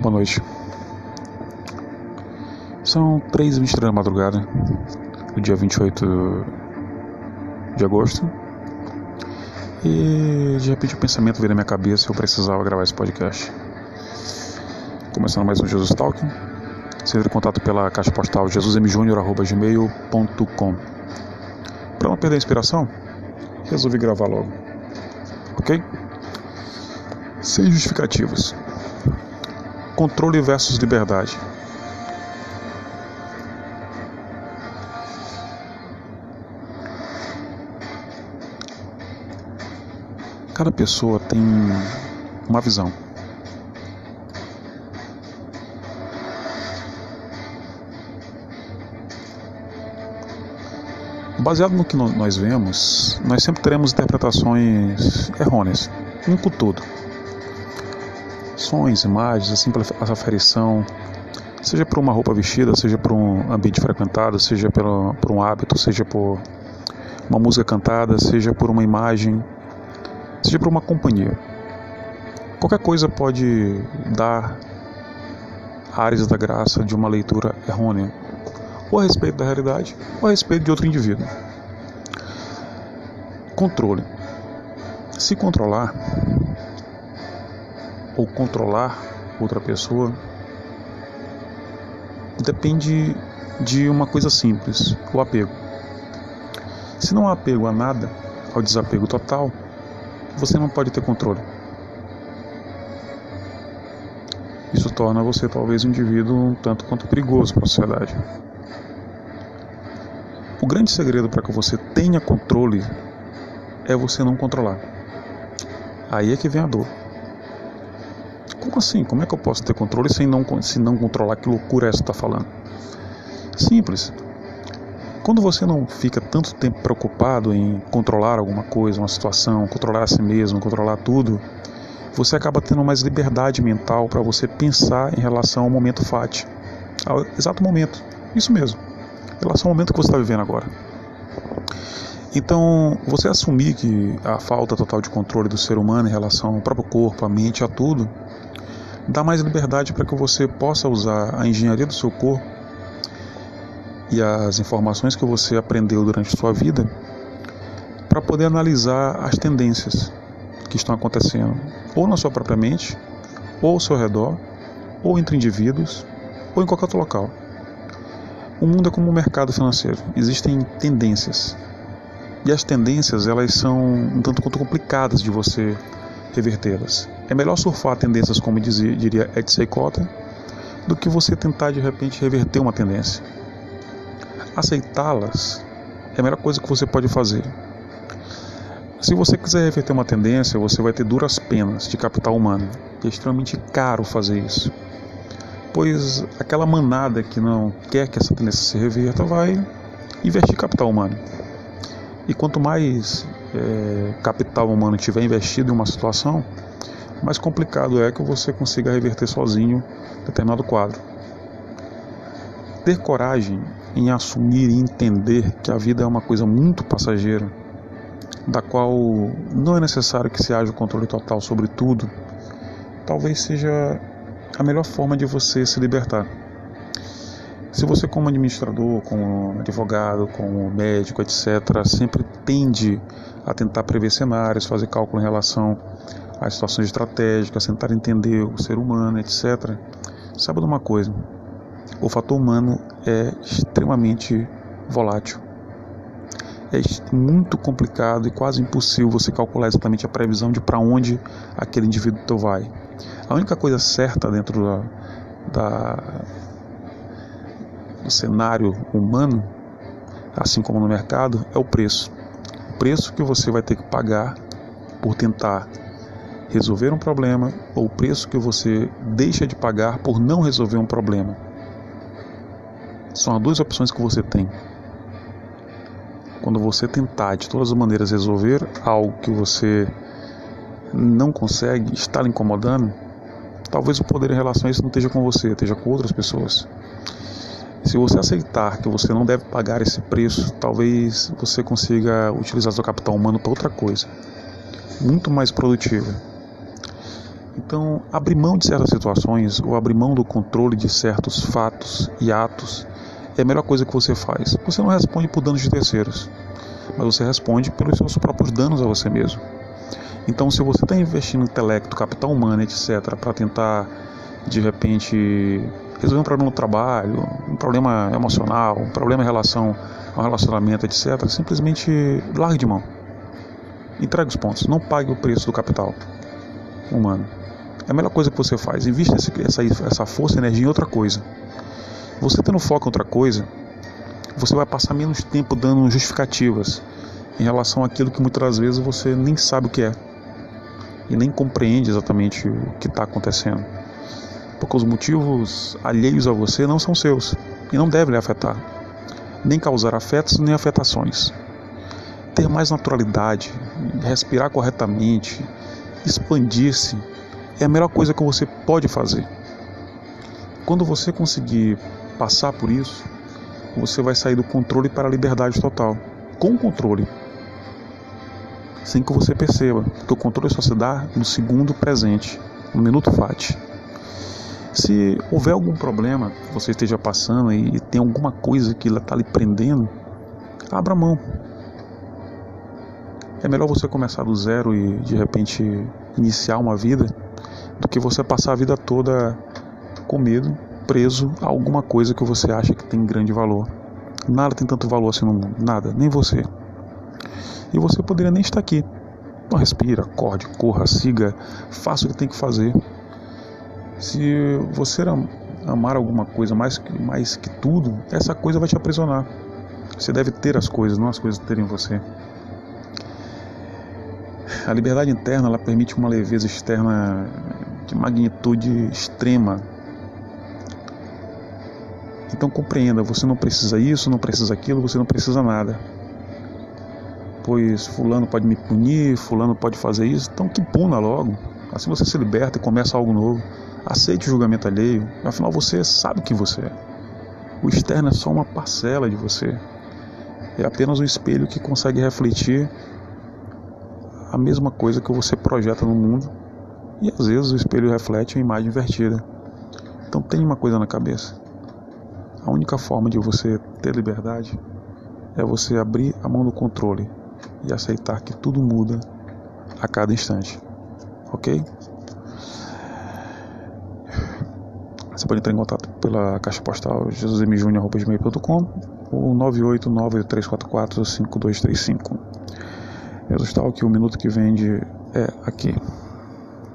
Boa noite. São 3h23 da madrugada, do dia 28 de agosto. E de repente o pensamento veio na minha cabeça e eu precisava gravar esse podcast. Começando mais um Jesus Talking. Você entra em contato pela caixa postal jesusmjunior.gmail.com Para não perder a inspiração, resolvi gravar logo. Ok? Sem justificativas. Controle versus liberdade. Cada pessoa tem uma visão. Baseado no que nós vemos, nós sempre teremos interpretações errôneas, um com tudo. Sons, imagens, a simples aferição, seja por uma roupa vestida, seja por um ambiente frequentado, seja por, por um hábito, seja por uma música cantada, seja por uma imagem, seja por uma companhia. Qualquer coisa pode dar áreas da graça de uma leitura errônea, ou a respeito da realidade, ou a respeito de outro indivíduo. Controle. Se controlar, ou controlar outra pessoa, depende de uma coisa simples: o apego. Se não há apego a nada, ao desapego total, você não pode ter controle. Isso torna você talvez um indivíduo um tanto quanto perigoso para a sociedade. O grande segredo para que você tenha controle é você não controlar. Aí é que vem a dor. Como assim? Como é que eu posso ter controle sem não, se não controlar? Que loucura é essa que está falando? Simples. Quando você não fica tanto tempo preocupado em controlar alguma coisa, uma situação, controlar a si mesmo, controlar tudo, você acaba tendo mais liberdade mental para você pensar em relação ao momento fati, ao exato momento. Isso mesmo, em relação ao momento que você está vivendo agora. Então, você assumir que a falta total de controle do ser humano em relação ao próprio corpo, à mente, a tudo, dá mais liberdade para que você possa usar a engenharia do seu corpo e as informações que você aprendeu durante a sua vida para poder analisar as tendências que estão acontecendo ou na sua própria mente, ou ao seu redor, ou entre indivíduos, ou em qualquer outro local. O mundo é como um mercado financeiro, existem tendências. E as tendências, elas são um tanto quanto complicadas de você revertê-las. É melhor surfar tendências, como dizia, diria Ed Seikota, do que você tentar de repente reverter uma tendência aceitá-las é a melhor coisa que você pode fazer. Se você quiser reverter uma tendência, você vai ter duras penas de capital humano. É extremamente caro fazer isso. Pois aquela manada que não quer que essa tendência se reverta vai investir capital humano. E quanto mais é, capital humano tiver investido em uma situação, mais complicado é que você consiga reverter sozinho determinado quadro. Ter coragem em assumir e entender que a vida é uma coisa muito passageira, da qual não é necessário que se haja o controle total sobre tudo, talvez seja a melhor forma de você se libertar. Se você, como administrador, como advogado, como médico, etc., sempre tende a tentar prever cenários, fazer cálculo em relação às situações estratégicas, tentar entender o ser humano, etc., saiba de uma coisa: o fator humano é extremamente volátil. É muito complicado e quase impossível você calcular exatamente a previsão de para onde aquele indivíduo vai. A única coisa certa dentro da, da, do cenário humano, assim como no mercado, é o preço. O preço que você vai ter que pagar por tentar resolver um problema ou o preço que você deixa de pagar por não resolver um problema. São as duas opções que você tem. Quando você tentar de todas as maneiras resolver algo que você não consegue, está lhe incomodando, talvez o poder em relação a isso não esteja com você, esteja com outras pessoas. Se você aceitar que você não deve pagar esse preço, talvez você consiga utilizar seu capital humano para outra coisa, muito mais produtiva. Então, abrir mão de certas situações ou abrir mão do controle de certos fatos e atos é a melhor coisa que você faz. Você não responde por danos de terceiros, mas você responde pelos seus próprios danos a você mesmo. Então, se você está investindo intelecto, capital humano, etc., para tentar, de repente, resolver um problema no trabalho, um problema emocional, um problema em relação ao relacionamento, etc., simplesmente largue de mão. Entregue os pontos, não pague o preço do capital humano. É a melhor coisa que você faz. Invista essa, essa força e energia em outra coisa. Você tendo foco em outra coisa, você vai passar menos tempo dando justificativas em relação àquilo que muitas das vezes você nem sabe o que é e nem compreende exatamente o que está acontecendo. Porque os motivos alheios a você não são seus e não devem lhe afetar, nem causar afetos nem afetações. Ter mais naturalidade, respirar corretamente, expandir-se é a melhor coisa que você pode fazer. Quando você conseguir passar por isso, você vai sair do controle para a liberdade total, com controle, sem que você perceba, porque o controle só se dá no segundo presente, no minuto fati. Se houver algum problema que você esteja passando e tem alguma coisa que está lhe prendendo, abra mão. É melhor você começar do zero e de repente iniciar uma vida do que você passar a vida toda com medo, preso a alguma coisa que você acha que tem grande valor. Nada tem tanto valor assim no mundo, nada, nem você. E você poderia nem estar aqui. Então respira, acorde, corra, siga, faça o que tem que fazer. Se você amar alguma coisa mais que, mais que tudo, essa coisa vai te aprisionar. Você deve ter as coisas, não as coisas terem você. A liberdade interna ela permite uma leveza externa de magnitude extrema. Então compreenda, você não precisa isso, não precisa aquilo, você não precisa nada. Pois fulano pode me punir, fulano pode fazer isso, então que puna logo. Assim você se liberta e começa algo novo. Aceite o julgamento alheio, afinal você sabe quem você é. O externo é só uma parcela de você. É apenas um espelho que consegue refletir a mesma coisa que você projeta no mundo e às vezes o espelho reflete uma imagem invertida. Então tenha uma coisa na cabeça. A única forma de você ter liberdade é você abrir a mão do controle e aceitar que tudo muda a cada instante. Ok? Você pode entrar em contato pela caixa postal jesusmjunior.com ou 989-344-5235. Resultado que o minuto que vende é aqui.